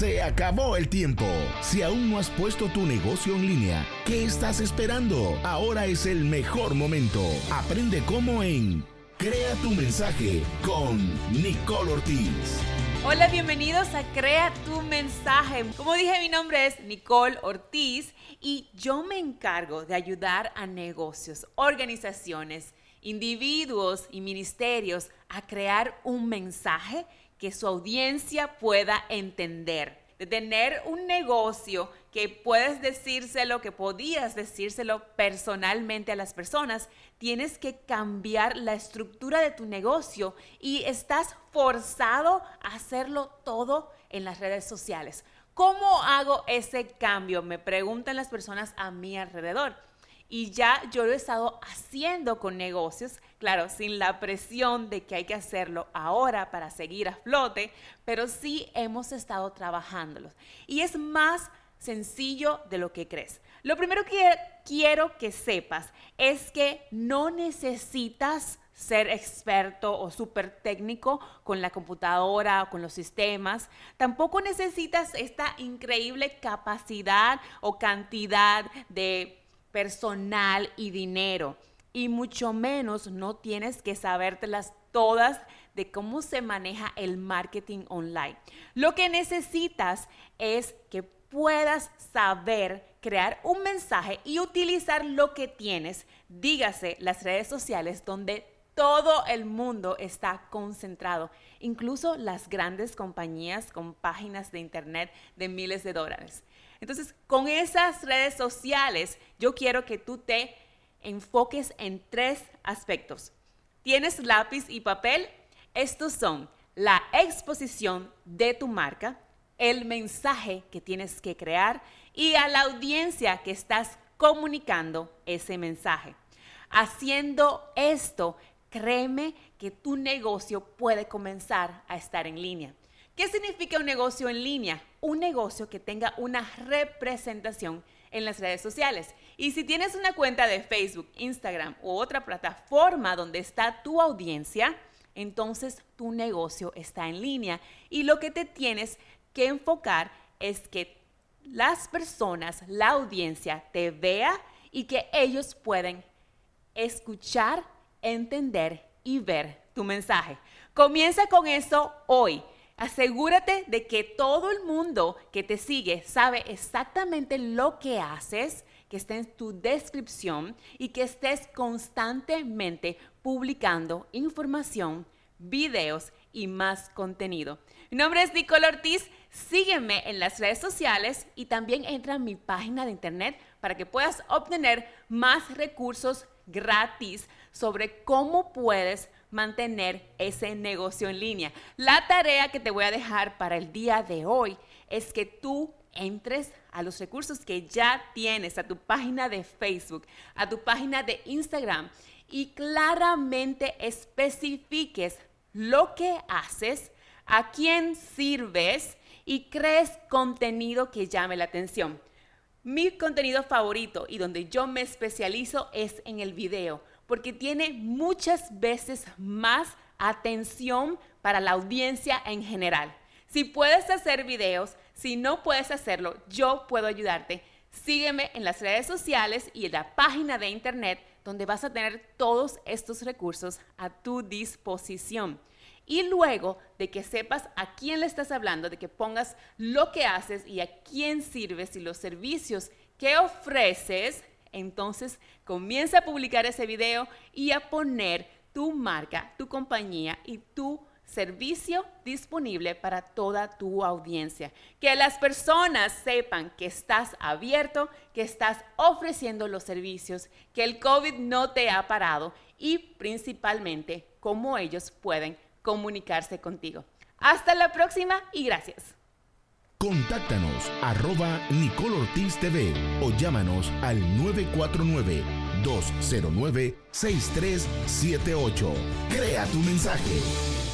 Se acabó el tiempo. Si aún no has puesto tu negocio en línea, ¿qué estás esperando? Ahora es el mejor momento. Aprende cómo en Crea tu mensaje con Nicole Ortiz. Hola, bienvenidos a Crea tu mensaje. Como dije, mi nombre es Nicole Ortiz y yo me encargo de ayudar a negocios, organizaciones, individuos y ministerios a crear un mensaje que su audiencia pueda entender. De tener un negocio que puedes decírselo, que podías decírselo personalmente a las personas, tienes que cambiar la estructura de tu negocio y estás forzado a hacerlo todo en las redes sociales. ¿Cómo hago ese cambio? Me preguntan las personas a mi alrededor y ya yo lo he estado haciendo con negocios, claro, sin la presión de que hay que hacerlo ahora para seguir a flote, pero sí hemos estado trabajándolos. Y es más sencillo de lo que crees. Lo primero que quiero que sepas es que no necesitas ser experto o súper técnico con la computadora o con los sistemas. Tampoco necesitas esta increíble capacidad o cantidad de personal y dinero. Y mucho menos no tienes que sabértelas todas de cómo se maneja el marketing online. Lo que necesitas es que puedas saber crear un mensaje y utilizar lo que tienes, dígase las redes sociales donde todo el mundo está concentrado, incluso las grandes compañías con páginas de internet de miles de dólares. Entonces, con esas redes sociales, yo quiero que tú te enfoques en tres aspectos. ¿Tienes lápiz y papel? Estos son la exposición de tu marca, el mensaje que tienes que crear y a la audiencia que estás comunicando ese mensaje. Haciendo esto, créeme que tu negocio puede comenzar a estar en línea. ¿Qué significa un negocio en línea? Un negocio que tenga una representación en las redes sociales. Y si tienes una cuenta de Facebook, Instagram u otra plataforma donde está tu audiencia, entonces tu negocio está en línea. Y lo que te tienes que enfocar es que las personas, la audiencia, te vea y que ellos pueden escuchar, entender y ver tu mensaje. Comienza con eso hoy. Asegúrate de que todo el mundo que te sigue sabe exactamente lo que haces, que esté en tu descripción y que estés constantemente publicando información, videos y más contenido. Mi nombre es Nicole Ortiz. Sígueme en las redes sociales y también entra a mi página de internet para que puedas obtener más recursos gratis sobre cómo puedes mantener ese negocio en línea. La tarea que te voy a dejar para el día de hoy es que tú entres a los recursos que ya tienes, a tu página de Facebook, a tu página de Instagram y claramente especifiques lo que haces, a quién sirves y crees contenido que llame la atención. Mi contenido favorito y donde yo me especializo es en el video porque tiene muchas veces más atención para la audiencia en general. Si puedes hacer videos, si no puedes hacerlo, yo puedo ayudarte. Sígueme en las redes sociales y en la página de internet donde vas a tener todos estos recursos a tu disposición. Y luego de que sepas a quién le estás hablando, de que pongas lo que haces y a quién sirves y los servicios que ofreces, entonces comienza a publicar ese video y a poner tu marca, tu compañía y tu servicio disponible para toda tu audiencia. Que las personas sepan que estás abierto, que estás ofreciendo los servicios, que el COVID no te ha parado y principalmente cómo ellos pueden comunicarse contigo. Hasta la próxima y gracias. Contáctanos arroba Nicole Ortiz TV o llámanos al 949-209-6378. Crea tu mensaje.